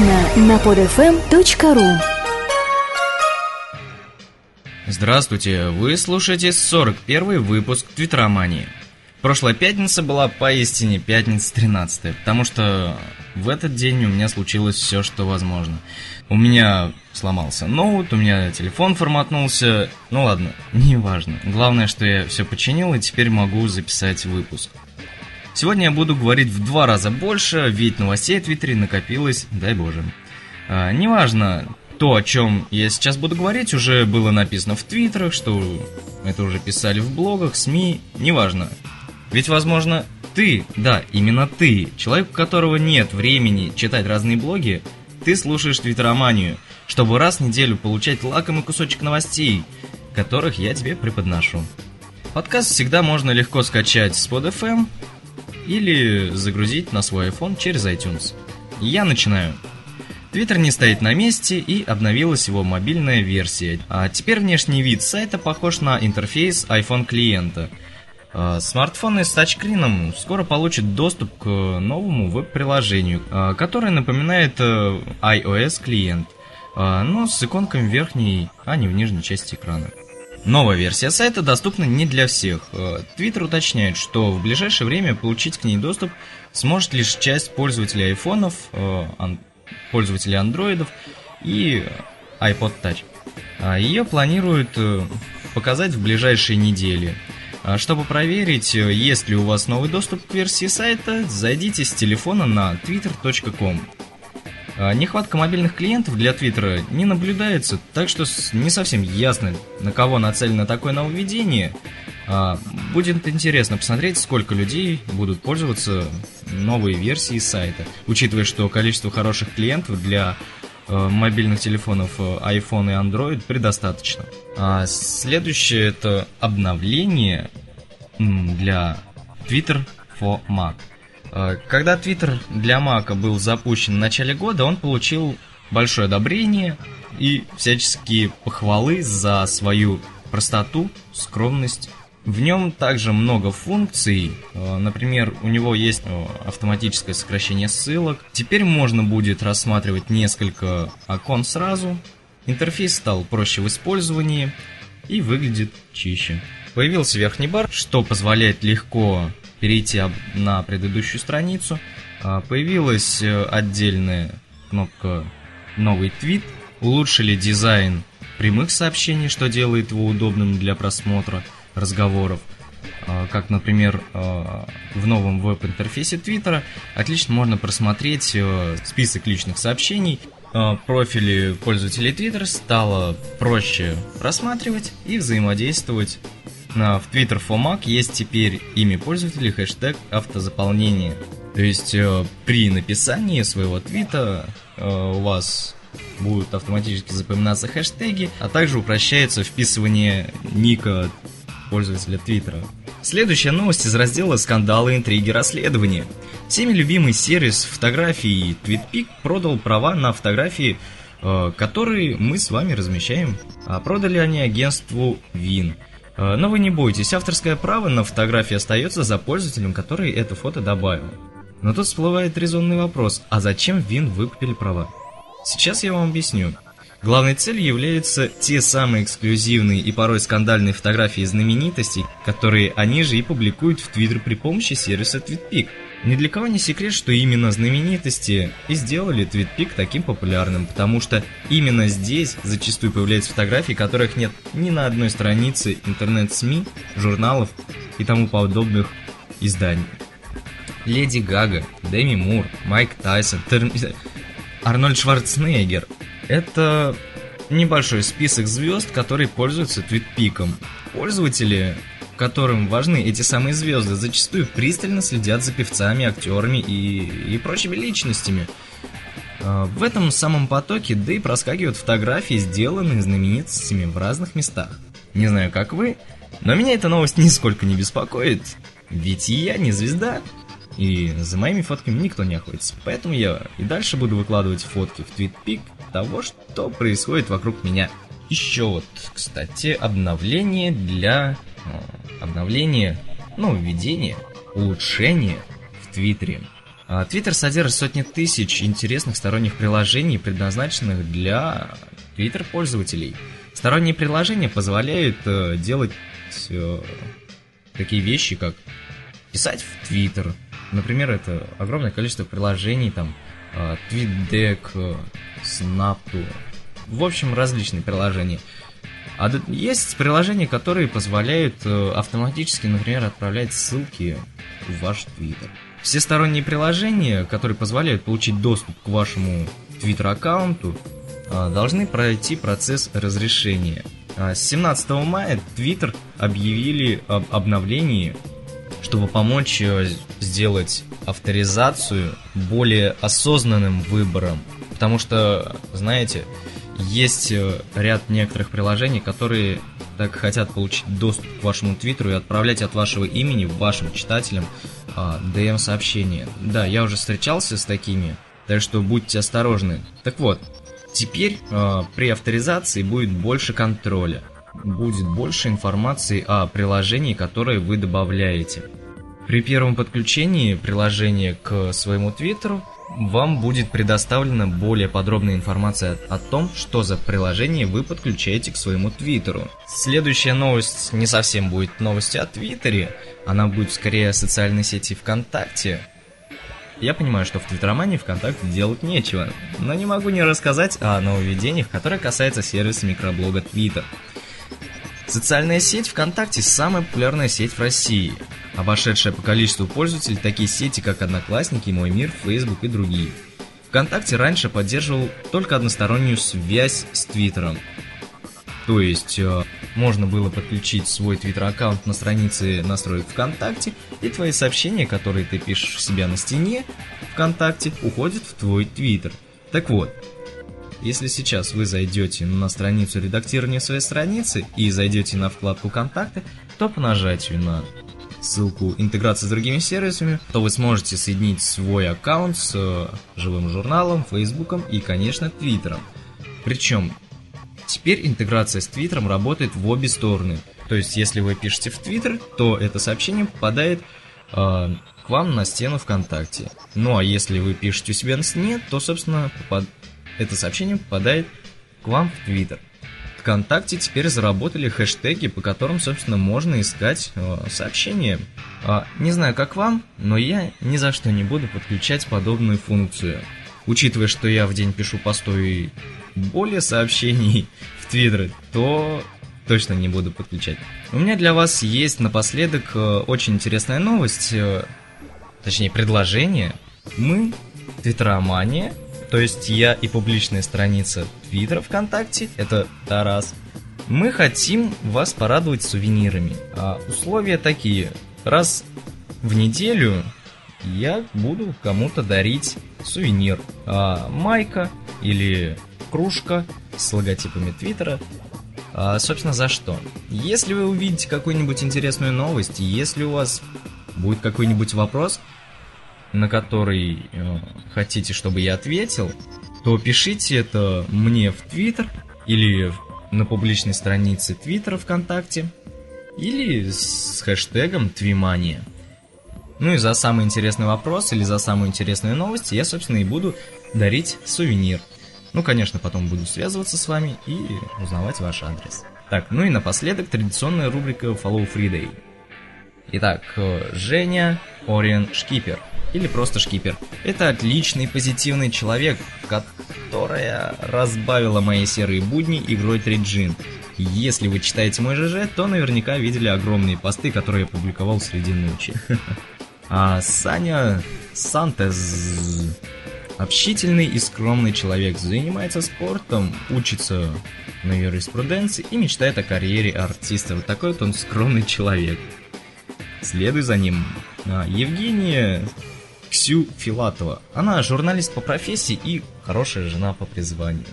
Актуально на podfm.ru Здравствуйте, вы слушаете 41 выпуск Твиттеромании. Прошлая пятница была поистине пятница 13 потому что в этот день у меня случилось все, что возможно. У меня сломался ноут, у меня телефон форматнулся, ну ладно, неважно. Главное, что я все починил и теперь могу записать выпуск. Сегодня я буду говорить в два раза больше, ведь новостей в Твиттере накопилось, дай боже. А, неважно, то, о чем я сейчас буду говорить, уже было написано в Твиттерах, что это уже писали в блогах, СМИ, неважно. Ведь, возможно, ты, да, именно ты, человек, у которого нет времени читать разные блоги, ты слушаешь Твиттероманию, чтобы раз в неделю получать лакомый кусочек новостей, которых я тебе преподношу. Подкаст всегда можно легко скачать с PodFM, или загрузить на свой iPhone через iTunes. Я начинаю. Твиттер не стоит на месте и обновилась его мобильная версия. А теперь внешний вид сайта похож на интерфейс iPhone клиента. А, смартфоны с тачскрином скоро получат доступ к новому веб-приложению, а, которое напоминает э, iOS клиент, а, но с иконками в верхней, а не в нижней части экрана. Новая версия сайта доступна не для всех. Твиттер уточняет, что в ближайшее время получить к ней доступ сможет лишь часть пользователей айфонов, э, пользователей андроидов и iPod Touch. А Ее планируют э, показать в ближайшие недели. А чтобы проверить, э, есть ли у вас новый доступ к версии сайта, зайдите с телефона на twitter.com. А, нехватка мобильных клиентов для Твиттера не наблюдается, так что не совсем ясно, на кого нацелено такое нововведение. А, будет интересно посмотреть, сколько людей будут пользоваться новой версией сайта, учитывая, что количество хороших клиентов для э, мобильных телефонов э, iPhone и Android предостаточно. А следующее это обновление для Twitter for Mac. Э, когда Twitter для Мака был запущен в начале года, он получил большое одобрение и всяческие похвалы за свою простоту, скромность. В нем также много функций, э, например, у него есть э, автоматическое сокращение ссылок. Теперь можно будет рассматривать несколько окон сразу. Интерфейс стал проще в использовании и выглядит чище. Появился верхний бар, что позволяет легко перейти на предыдущую страницу. А, появилась э, отдельная кнопка «Новый твит», улучшили дизайн прямых сообщений, что делает его удобным для просмотра разговоров. А, как, например, а, в новом веб-интерфейсе Твиттера отлично можно просмотреть э, список личных сообщений. Профили пользователей Твиттера стало проще просматривать и взаимодействовать в Twitter for Mac есть теперь имя пользователя хэштег автозаполнения. То есть э, при написании своего твита э, у вас будут автоматически запоминаться хэштеги, а также упрощается вписывание ника пользователя Твиттера. Следующая новость из раздела «Скандалы, интриги, расследования». Всеми любимый сервис фотографий TweetPic продал права на фотографии, э, которые мы с вами размещаем. А продали они агентству Вин. Э, но вы не бойтесь, авторское право на фотографии остается за пользователем, который это фото добавил. Но тут всплывает резонный вопрос, а зачем Вин выкупили права? Сейчас я вам объясню. Главной целью являются те самые эксклюзивные и порой скандальные фотографии знаменитостей, которые они же и публикуют в Твиттер при помощи сервиса TweetPic. Ни для кого не секрет, что именно знаменитости и сделали TweetPic таким популярным, потому что именно здесь зачастую появляются фотографии, которых нет ни на одной странице интернет-СМИ, журналов и тому подобных изданий. Леди Гага, Дэми Мур, Майк Тайсон, Тер... Арнольд Шварценеггер – это небольшой список звезд, которые пользуются твитпиком. Пользователи, которым важны эти самые звезды, зачастую пристально следят за певцами, актерами и, и прочими личностями. А, в этом самом потоке, да и проскакивают фотографии, сделанные знаменитостями в разных местах. Не знаю, как вы, но меня эта новость нисколько не беспокоит, ведь я не звезда, и за моими фотками никто не охотится. Поэтому я и дальше буду выкладывать фотки в TweetPic того, что происходит вокруг меня. Еще вот, кстати, обновление для... Обновление, ну, введение, улучшение в Твиттере. Твиттер содержит сотни тысяч интересных сторонних приложений, предназначенных для Твиттер-пользователей. Сторонние приложения позволяют э, делать э, такие вещи, как писать в Твиттер. Например, это огромное количество приложений, там, э, TweetDeck, э, SnapTour. В общем, различные приложения. А есть приложения, которые позволяют э, автоматически, например, отправлять ссылки в ваш Твиттер. Все сторонние приложения, которые позволяют получить доступ к вашему Твиттер-аккаунту, э, должны пройти процесс разрешения. А с 17 мая Твиттер объявили об обновлении, чтобы помочь э, сделать авторизацию более осознанным выбором. Потому что, знаете, есть э, ряд некоторых приложений, которые так хотят получить доступ к вашему твиттеру и отправлять от вашего имени вашим читателям а, DM-сообщения. Да, я уже встречался с такими, так что будьте осторожны. Так вот, теперь а, при авторизации будет больше контроля, будет больше информации о приложении, которое вы добавляете. При первом подключении приложения к своему твиттеру вам будет предоставлена более подробная информация о том, что за приложение вы подключаете к своему твиттеру. Следующая новость не совсем будет новостью о твиттере, она будет скорее о социальной сети ВКонтакте. Я понимаю, что в Твиттеромании ВКонтакте делать нечего, но не могу не рассказать о нововведениях, которые касаются сервиса микроблога Twitter. Социальная сеть ВКонтакте – самая популярная сеть в России – обошедшая по количеству пользователей такие сети, как Одноклассники, Мой Мир, Facebook и другие. ВКонтакте раньше поддерживал только одностороннюю связь с Твиттером. То есть э, можно было подключить свой твиттер-аккаунт на странице настроек ВКонтакте, и твои сообщения, которые ты пишешь у себя на стене ВКонтакте, уходят в твой твиттер. Так вот, если сейчас вы зайдете на страницу редактирования своей страницы и зайдете на вкладку «Контакты», то по нажатию на ссылку интеграции с другими сервисами, то вы сможете соединить свой аккаунт с э, живым журналом, фейсбуком и, конечно, твиттером. Причем теперь интеграция с твиттером работает в обе стороны. То есть, если вы пишете в твиттер, то это сообщение попадает э, к вам на стену ВКонтакте. Ну а если вы пишете у себя на стене, то, собственно, попад... это сообщение попадает к вам в твиттер. ВКонтакте теперь заработали хэштеги, по которым, собственно, можно искать э, сообщения. А, не знаю, как вам, но я ни за что не буду подключать подобную функцию. Учитывая, что я в день пишу постой более сообщений в Твиттер, то точно не буду подключать. У меня для вас есть напоследок э, очень интересная новость, э, точнее предложение. Мы, Твиттеромания, то есть я и публичная страница Твиттера ВКонтакте, это Тарас. Мы хотим вас порадовать сувенирами. А условия такие. Раз в неделю я буду кому-то дарить сувенир. А, майка или кружка с логотипами Твиттера. А, собственно, за что? Если вы увидите какую-нибудь интересную новость, если у вас будет какой-нибудь вопрос, на который э, хотите, чтобы я ответил, то пишите это мне в Твиттер или на публичной странице Твиттера ВКонтакте или с хэштегом Твимания. Ну и за самый интересный вопрос или за самую интересную новость я, собственно, и буду дарить сувенир. Ну, конечно, потом буду связываться с вами и узнавать ваш адрес. Так, ну и напоследок традиционная рубрика Follow Friday. Итак, э, Женя Ориен Шкипер – или просто шкипер. Это отличный позитивный человек, которая разбавила мои серые будни игрой Триджин. Если вы читаете мой ЖЖ, то наверняка видели огромные посты, которые я публиковал среди ночи. А Саня Сантез общительный и скромный человек, занимается спортом, учится на юриспруденции и мечтает о карьере артиста. Вот такой вот он скромный человек. Следуй за ним. А, Евгения Ксю Филатова. Она журналист по профессии и хорошая жена по призванию.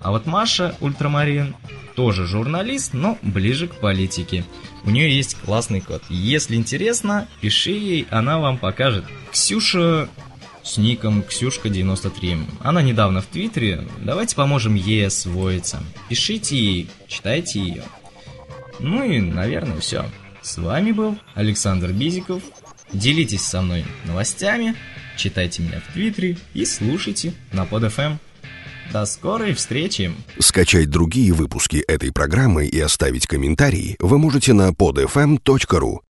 А вот Маша Ультрамарин тоже журналист, но ближе к политике. У нее есть классный код. Если интересно, пиши ей, она вам покажет. Ксюша с ником Ксюшка93. Она недавно в Твиттере. Давайте поможем ей освоиться. Пишите ей, читайте ее. Ну и, наверное, все. С вами был Александр Бизиков. Делитесь со мной новостями, читайте меня в Твиттере и слушайте на PodFM. До скорой встречи! Скачать другие выпуски этой программы и оставить комментарии вы можете на podfm.ru.